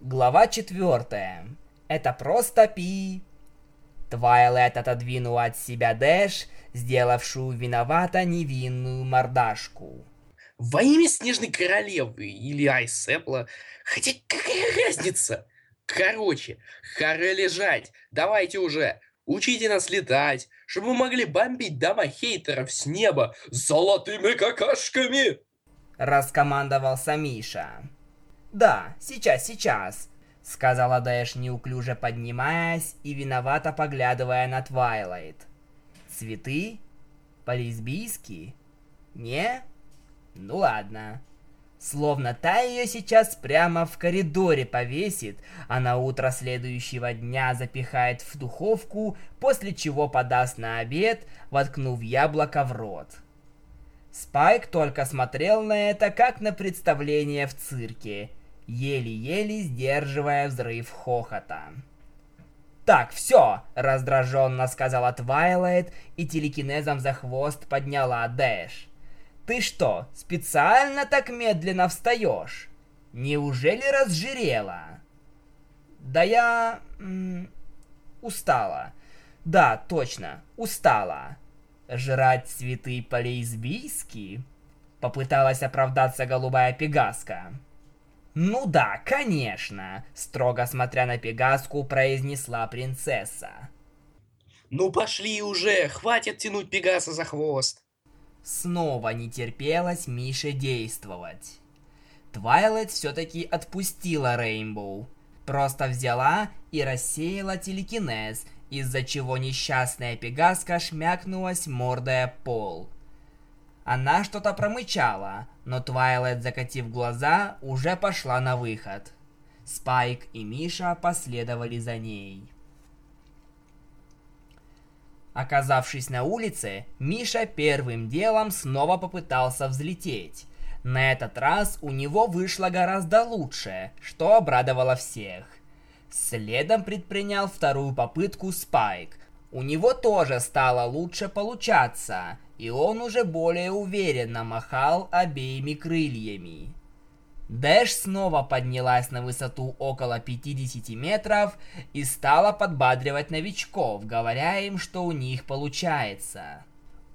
Глава четвертая. Это просто пи. Твайлет отодвинул от себя Дэш, сделавшую виновато невинную мордашку. Во имя Снежной Королевы или Айсепла, хотя какая разница? Короче, харе лежать, давайте уже, учите нас летать, чтобы мы могли бомбить дома хейтеров с неба золотыми какашками!» Раскомандовался Миша. «Да, сейчас, сейчас», — сказала Дэш, неуклюже поднимаясь и виновато поглядывая на Твайлайт. «Цветы? По-лесбийски? Не? Ну ладно». Словно та ее сейчас прямо в коридоре повесит, а на утро следующего дня запихает в духовку, после чего подаст на обед, воткнув яблоко в рот. Спайк только смотрел на это, как на представление в цирке, еле-еле сдерживая взрыв хохота. «Так, все!» — раздраженно сказала Твайлайт и телекинезом за хвост подняла Дэш. «Ты что, специально так медленно встаешь? Неужели разжирела?» «Да я... М устала. Да, точно, устала. Жрать цветы по-лесбийски?» Попыталась оправдаться голубая пегаска. «Ну да, конечно!» — строго смотря на Пегаску, произнесла принцесса. «Ну пошли уже, хватит тянуть Пегаса за хвост!» Снова не терпелось Мише действовать. Твайлайт все-таки отпустила Рейнбоу. Просто взяла и рассеяла телекинез, из-за чего несчастная Пегаска шмякнулась мордой о пол. Она что-то промычала, но Твайлайт, закатив глаза, уже пошла на выход. Спайк и Миша последовали за ней. Оказавшись на улице, Миша первым делом снова попытался взлететь. На этот раз у него вышло гораздо лучше, что обрадовало всех. Следом предпринял вторую попытку Спайк. У него тоже стало лучше получаться, и он уже более уверенно махал обеими крыльями. Дэш снова поднялась на высоту около 50 метров и стала подбадривать новичков, говоря им, что у них получается.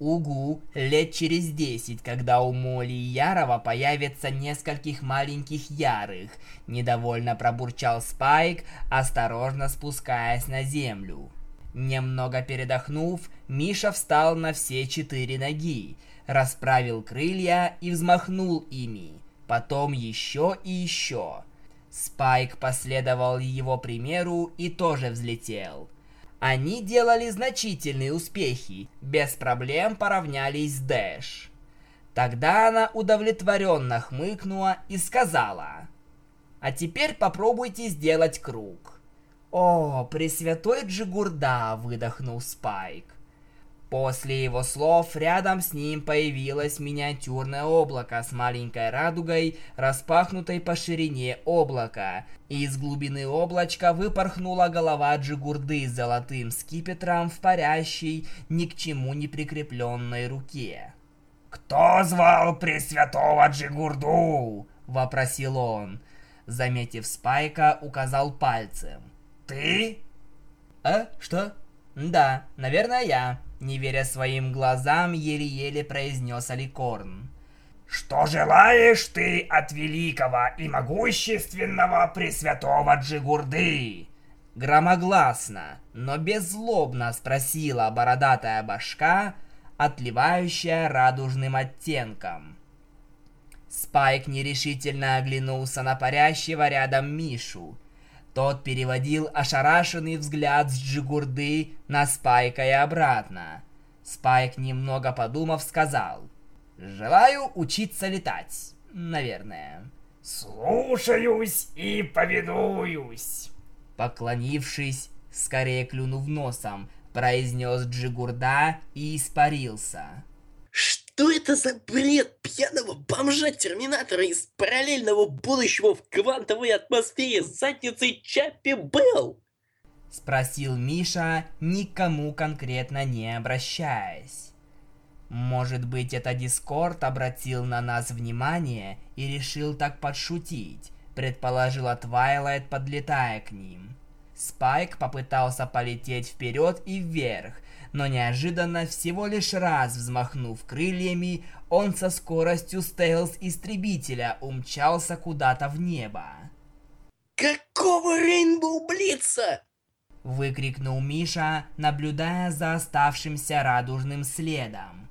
Угу, лет через 10, когда у Моли и Ярова появится нескольких маленьких Ярых, недовольно пробурчал Спайк, осторожно спускаясь на землю. Немного передохнув, Миша встал на все четыре ноги, расправил крылья и взмахнул ими. Потом еще и еще. Спайк последовал его примеру и тоже взлетел. Они делали значительные успехи, без проблем поравнялись с Дэш. Тогда она удовлетворенно хмыкнула и сказала, «А теперь попробуйте сделать круг». «О, пресвятой Джигурда!» — выдохнул Спайк. После его слов рядом с ним появилось миниатюрное облако с маленькой радугой, распахнутой по ширине облака. И из глубины облачка выпорхнула голова Джигурды с золотым скипетром в парящей, ни к чему не прикрепленной руке. «Кто звал Пресвятого Джигурду?» — вопросил он. Заметив Спайка, указал пальцем. «Ты?» «А, что?» «Да, наверное, я», — не веря своим глазам, еле-еле произнес Аликорн. «Что желаешь ты от великого и могущественного Пресвятого Джигурды?» Громогласно, но беззлобно спросила бородатая башка, отливающая радужным оттенком. Спайк нерешительно оглянулся на парящего рядом Мишу тот переводил ошарашенный взгляд с Джигурды на Спайка и обратно. Спайк, немного подумав, сказал. «Желаю учиться летать, наверное». «Слушаюсь и повинуюсь!» Поклонившись, скорее клюнув носом, произнес Джигурда и испарился. Что это за бред пьяного бомжа-терминатора из параллельного будущего в квантовой атмосфере с задницей Чаппи Белл? Спросил Миша, никому конкретно не обращаясь. Может быть, это Дискорд обратил на нас внимание и решил так подшутить, предположила Твайлайт, подлетая к ним. Спайк попытался полететь вперед и вверх, но неожиданно, всего лишь раз взмахнув крыльями, он со скоростью стелс-истребителя умчался куда-то в небо. Какого Рейнбоу Блица? Выкрикнул Миша, наблюдая за оставшимся радужным следом.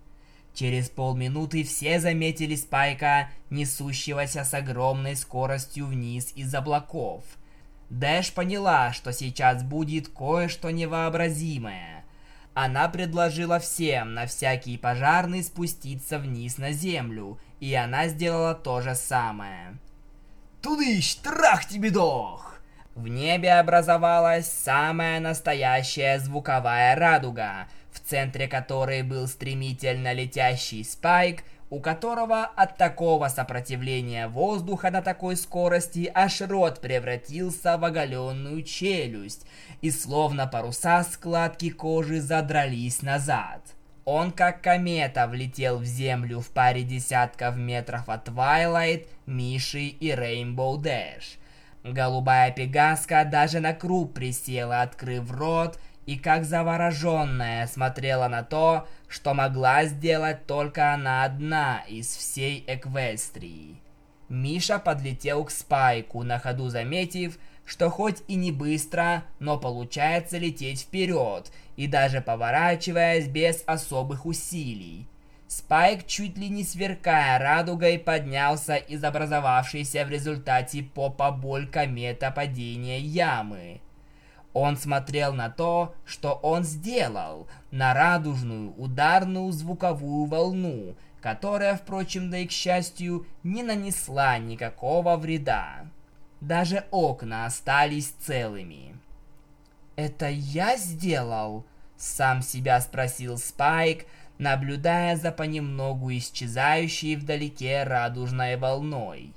Через полминуты все заметили Спайка, несущегося с огромной скоростью вниз из облаков. Дэш поняла, что сейчас будет кое-что невообразимое. Она предложила всем на всякий пожарный спуститься вниз на землю, и она сделала то же самое. «Тудыщ, трах тебе дох!» В небе образовалась самая настоящая звуковая радуга – в центре которой был стремительно летящий спайк, у которого от такого сопротивления воздуха на такой скорости аж рот превратился в оголенную челюсть, и словно паруса складки кожи задрались назад. Он как комета влетел в землю в паре десятков метров от Твайлайт, Миши и Рейнбоу Дэш. Голубая пегаска даже на круп присела, открыв рот, и как завороженная смотрела на то, что могла сделать только она одна из всей Эквестрии. Миша подлетел к Спайку, на ходу заметив, что хоть и не быстро, но получается лететь вперед, и даже поворачиваясь без особых усилий. Спайк, чуть ли не сверкая радугой, поднялся из образовавшейся в результате попа боль комета падения ямы. Он смотрел на то, что он сделал, на радужную ударную звуковую волну, которая, впрочем, да и к счастью, не нанесла никакого вреда. Даже окна остались целыми. «Это я сделал?» — сам себя спросил Спайк, наблюдая за понемногу исчезающей вдалеке радужной волной.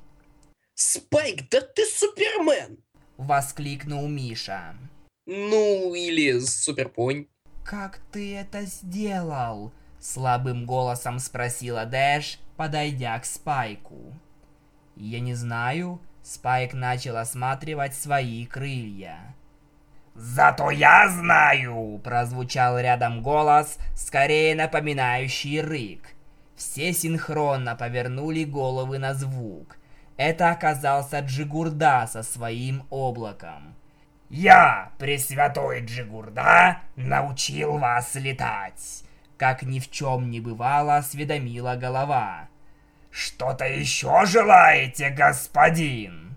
«Спайк, да ты Супермен!» — воскликнул Миша. Ну, или суперпонь. «Как ты это сделал?» Слабым голосом спросила Дэш, подойдя к Спайку. «Я не знаю». Спайк начал осматривать свои крылья. «Зато я знаю!» – прозвучал рядом голос, скорее напоминающий рык. Все синхронно повернули головы на звук. Это оказался Джигурда со своим облаком. Я, Пресвятой Джигурда, научил вас летать. Как ни в чем не бывало, осведомила голова. Что-то еще желаете, господин?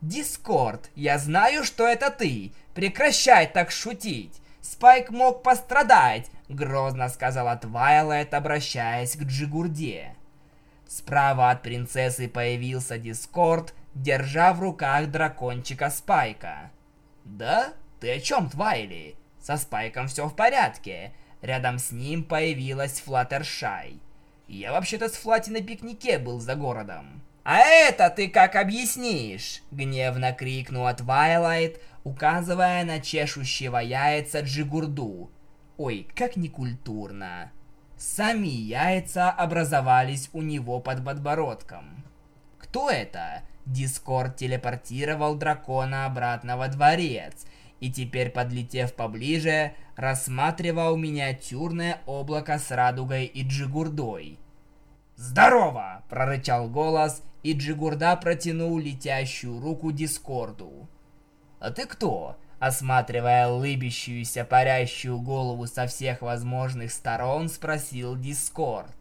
Дискорд, я знаю, что это ты. Прекращай так шутить. Спайк мог пострадать, грозно сказала Твайлайт, обращаясь к Джигурде. Справа от принцессы появился Дискорд, держа в руках дракончика Спайка. «Да? Ты о чем, Твайли? Со Спайком все в порядке. Рядом с ним появилась Флаттершай. Я вообще-то с Флати на пикнике был за городом». «А это ты как объяснишь?» — гневно крикнула Твайлайт, указывая на чешущего яйца Джигурду. Ой, как некультурно. Сами яйца образовались у него под подбородком. «Кто это?» Дискорд телепортировал дракона обратно во дворец, и теперь, подлетев поближе, рассматривал миниатюрное облако с радугой и джигурдой. «Здорово!» – прорычал голос, и Джигурда протянул летящую руку Дискорду. «А ты кто?» – осматривая лыбящуюся парящую голову со всех возможных сторон, спросил Дискорд.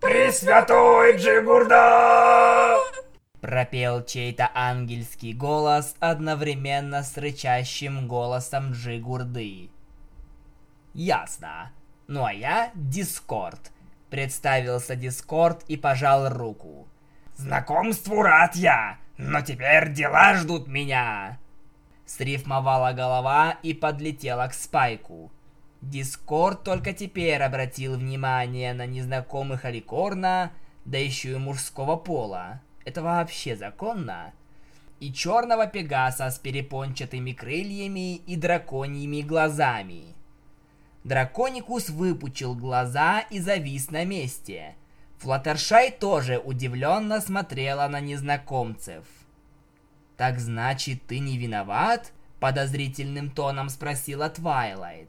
«Пресвятой Джигурда!» Пропел чей-то ангельский голос одновременно с рычащим голосом Джигурды. Ясно. Ну а я Дискорд. Представился Дискорд и пожал руку. Знакомству рад я, но теперь дела ждут меня. Срифмовала голова и подлетела к Спайку. Дискорд только теперь обратил внимание на незнакомых Аликорна, да еще и мужского пола. Это вообще законно? И черного пегаса с перепончатыми крыльями и драконьими глазами. Драконикус выпучил глаза и завис на месте. Флаттершай тоже удивленно смотрела на незнакомцев. Так значит, ты не виноват? Подозрительным тоном спросила Твайлайт.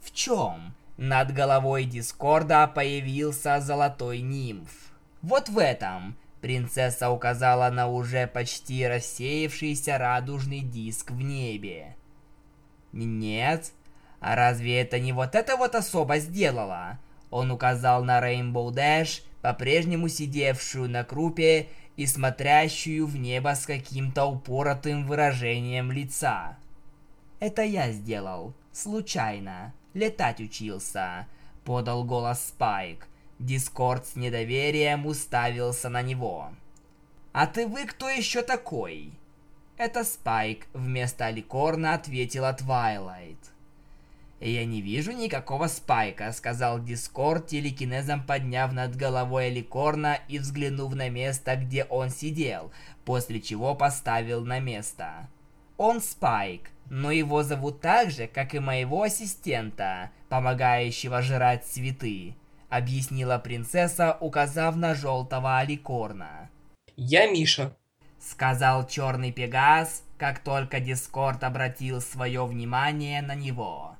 В чем? Над головой Дискорда появился золотой нимф. Вот в этом. Принцесса указала на уже почти рассеявшийся радужный диск в небе. Нет, а разве это не вот это вот особо сделала? Он указал на Rainbow Dash, по-прежнему сидевшую на крупе и смотрящую в небо с каким-то упоротым выражением лица. «Это я сделал. Случайно. Летать учился», — подал голос Спайк. Дискорд с недоверием уставился на него. «А ты вы кто еще такой?» «Это Спайк», — вместо Аликорна ответила Твайлайт. «Я не вижу никакого спайка», — сказал Дискорд, телекинезом подняв над головой Аликорна и взглянув на место, где он сидел, после чего поставил на место. «Он спайк, но его зовут так же, как и моего ассистента, помогающего жрать цветы», — объяснила принцесса, указав на желтого Аликорна. Я Миша. — сказал черный Пегас, как только Дискорд обратил свое внимание на него.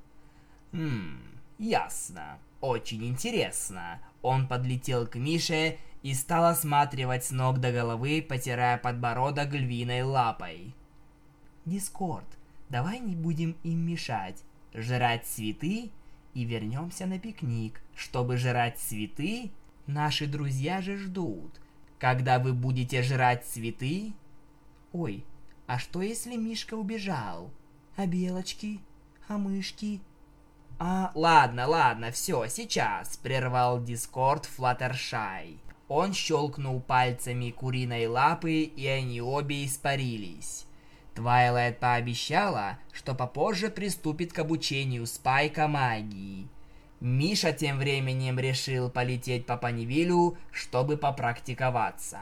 Хм, ясно. Очень интересно. Он подлетел к Мише и стал осматривать с ног до головы, потирая подбородок львиной лапой. Дискорд, давай не будем им мешать. Жрать цветы и вернемся на пикник. Чтобы жрать цветы, наши друзья же ждут. Когда вы будете жрать цветы... Ой, а что если Мишка убежал? А белочки? А мышки? А, ладно, ладно, все, сейчас, прервал Дискорд Флаттершай. Он щелкнул пальцами куриной лапы, и они обе испарились. Твайлайт пообещала, что попозже приступит к обучению Спайка магии. Миша тем временем решил полететь по Панивилю, чтобы попрактиковаться.